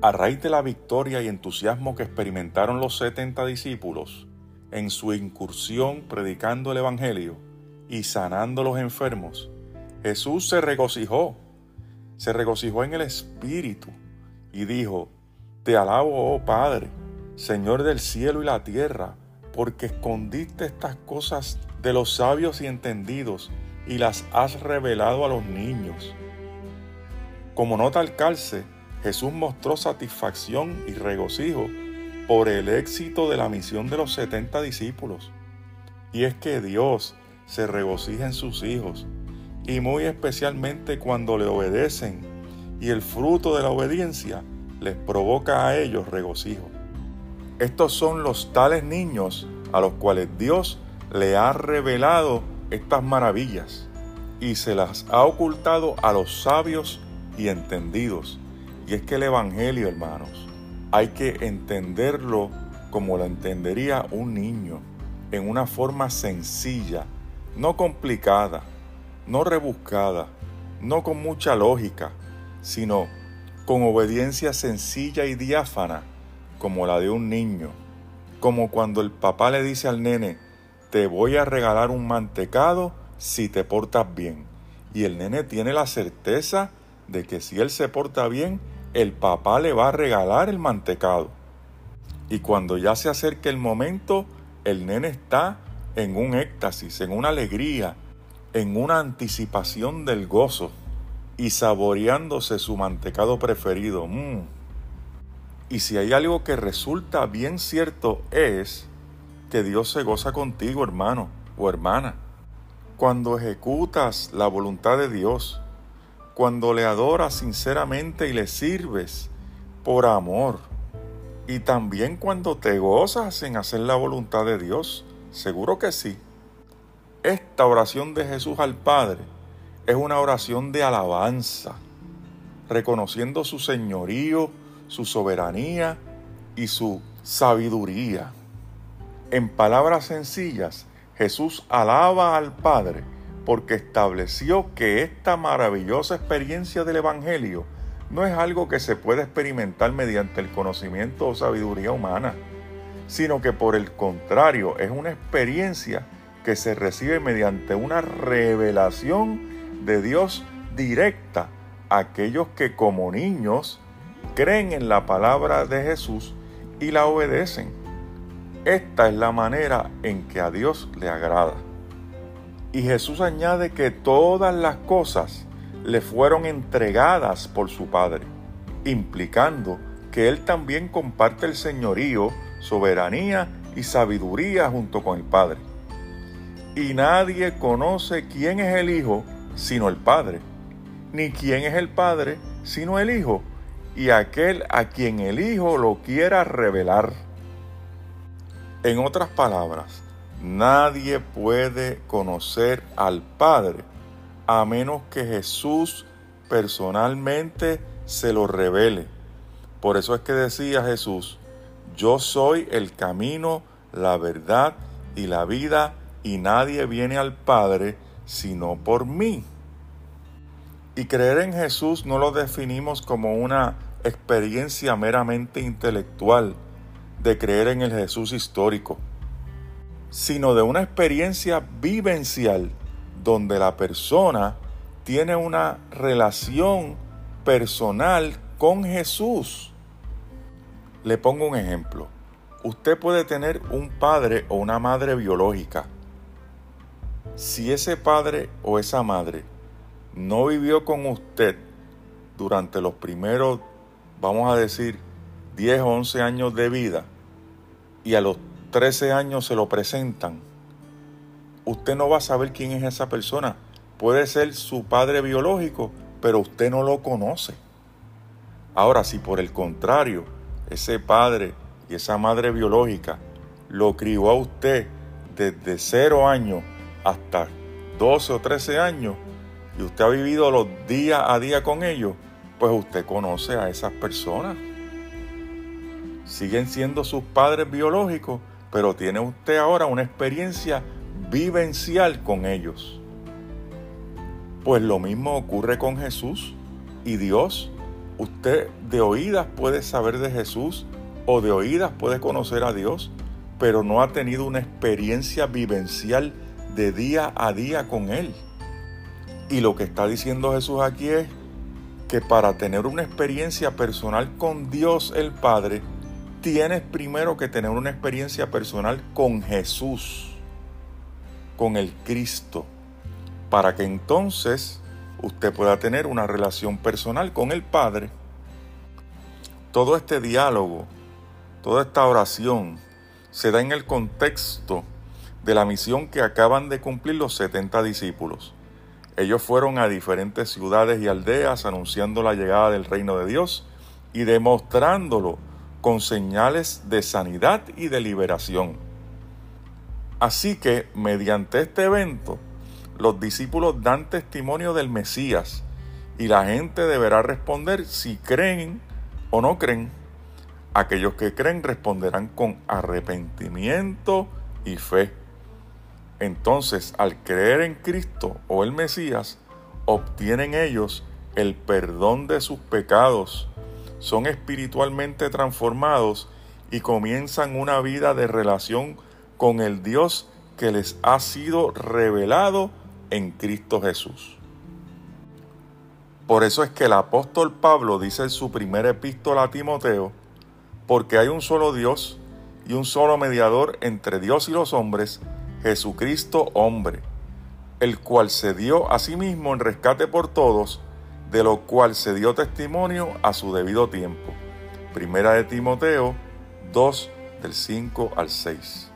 A raíz de la victoria y entusiasmo que experimentaron los 70 discípulos en su incursión predicando el Evangelio y sanando los enfermos, Jesús se regocijó, se regocijó en el Espíritu y dijo, Te alabo, oh Padre, Señor del cielo y la tierra, porque escondiste estas cosas de los sabios y entendidos y las has revelado a los niños. Como nota al calce, Jesús mostró satisfacción y regocijo por el éxito de la misión de los 70 discípulos. Y es que Dios se regocija en sus hijos, y muy especialmente cuando le obedecen, y el fruto de la obediencia les provoca a ellos regocijo. Estos son los tales niños a los cuales Dios le ha revelado estas maravillas y se las ha ocultado a los sabios y entendidos. Y es que el Evangelio, hermanos, hay que entenderlo como lo entendería un niño, en una forma sencilla, no complicada, no rebuscada, no con mucha lógica, sino con obediencia sencilla y diáfana, como la de un niño, como cuando el papá le dice al nene, te voy a regalar un mantecado si te portas bien. Y el nene tiene la certeza de que si él se porta bien, el papá le va a regalar el mantecado. Y cuando ya se acerca el momento, el nene está en un éxtasis, en una alegría, en una anticipación del gozo y saboreándose su mantecado preferido. Mm. Y si hay algo que resulta bien cierto es que Dios se goza contigo, hermano o hermana. Cuando ejecutas la voluntad de Dios, cuando le adoras sinceramente y le sirves por amor, y también cuando te gozas en hacer la voluntad de Dios, seguro que sí. Esta oración de Jesús al Padre es una oración de alabanza, reconociendo su señorío, su soberanía y su sabiduría. En palabras sencillas, Jesús alaba al Padre porque estableció que esta maravillosa experiencia del Evangelio no es algo que se puede experimentar mediante el conocimiento o sabiduría humana, sino que por el contrario es una experiencia que se recibe mediante una revelación de Dios directa a aquellos que como niños creen en la palabra de Jesús y la obedecen. Esta es la manera en que a Dios le agrada. Y Jesús añade que todas las cosas le fueron entregadas por su Padre, implicando que Él también comparte el señorío, soberanía y sabiduría junto con el Padre. Y nadie conoce quién es el Hijo sino el Padre, ni quién es el Padre sino el Hijo, y aquel a quien el Hijo lo quiera revelar. En otras palabras, nadie puede conocer al Padre a menos que Jesús personalmente se lo revele. Por eso es que decía Jesús, yo soy el camino, la verdad y la vida, y nadie viene al Padre sino por mí. Y creer en Jesús no lo definimos como una experiencia meramente intelectual, de creer en el Jesús histórico, sino de una experiencia vivencial donde la persona tiene una relación personal con Jesús. Le pongo un ejemplo. Usted puede tener un padre o una madre biológica. Si ese padre o esa madre no vivió con usted durante los primeros, vamos a decir, 10 o 11 años de vida y a los 13 años se lo presentan, usted no va a saber quién es esa persona. Puede ser su padre biológico, pero usted no lo conoce. Ahora, si por el contrario, ese padre y esa madre biológica lo crió a usted desde 0 años hasta 12 o 13 años y usted ha vivido los días a día con ellos, pues usted conoce a esas personas siguen siendo sus padres biológicos, pero tiene usted ahora una experiencia vivencial con ellos. Pues lo mismo ocurre con Jesús y Dios. usted de oídas puede saber de Jesús o de oídas puede conocer a Dios, pero no ha tenido una experiencia vivencial de día a día con Él. Y lo que está diciendo Jesús aquí es que para tener una experiencia personal con Dios el Padre, tienes primero que tener una experiencia personal con Jesús, con el Cristo, para que entonces usted pueda tener una relación personal con el Padre. Todo este diálogo, toda esta oración se da en el contexto de la misión que acaban de cumplir los 70 discípulos. Ellos fueron a diferentes ciudades y aldeas anunciando la llegada del reino de Dios y demostrándolo con señales de sanidad y de liberación. Así que, mediante este evento, los discípulos dan testimonio del Mesías y la gente deberá responder si creen o no creen. Aquellos que creen responderán con arrepentimiento y fe. Entonces, al creer en Cristo o el Mesías, obtienen ellos el perdón de sus pecados, son espiritualmente transformados y comienzan una vida de relación con el Dios que les ha sido revelado en Cristo Jesús. Por eso es que el apóstol Pablo dice en su primera epístola a Timoteo, porque hay un solo Dios y un solo mediador entre Dios y los hombres, Jesucristo hombre, el cual se dio a sí mismo en rescate por todos, de lo cual se dio testimonio a su debido tiempo. Primera de Timoteo 2 del 5 al 6.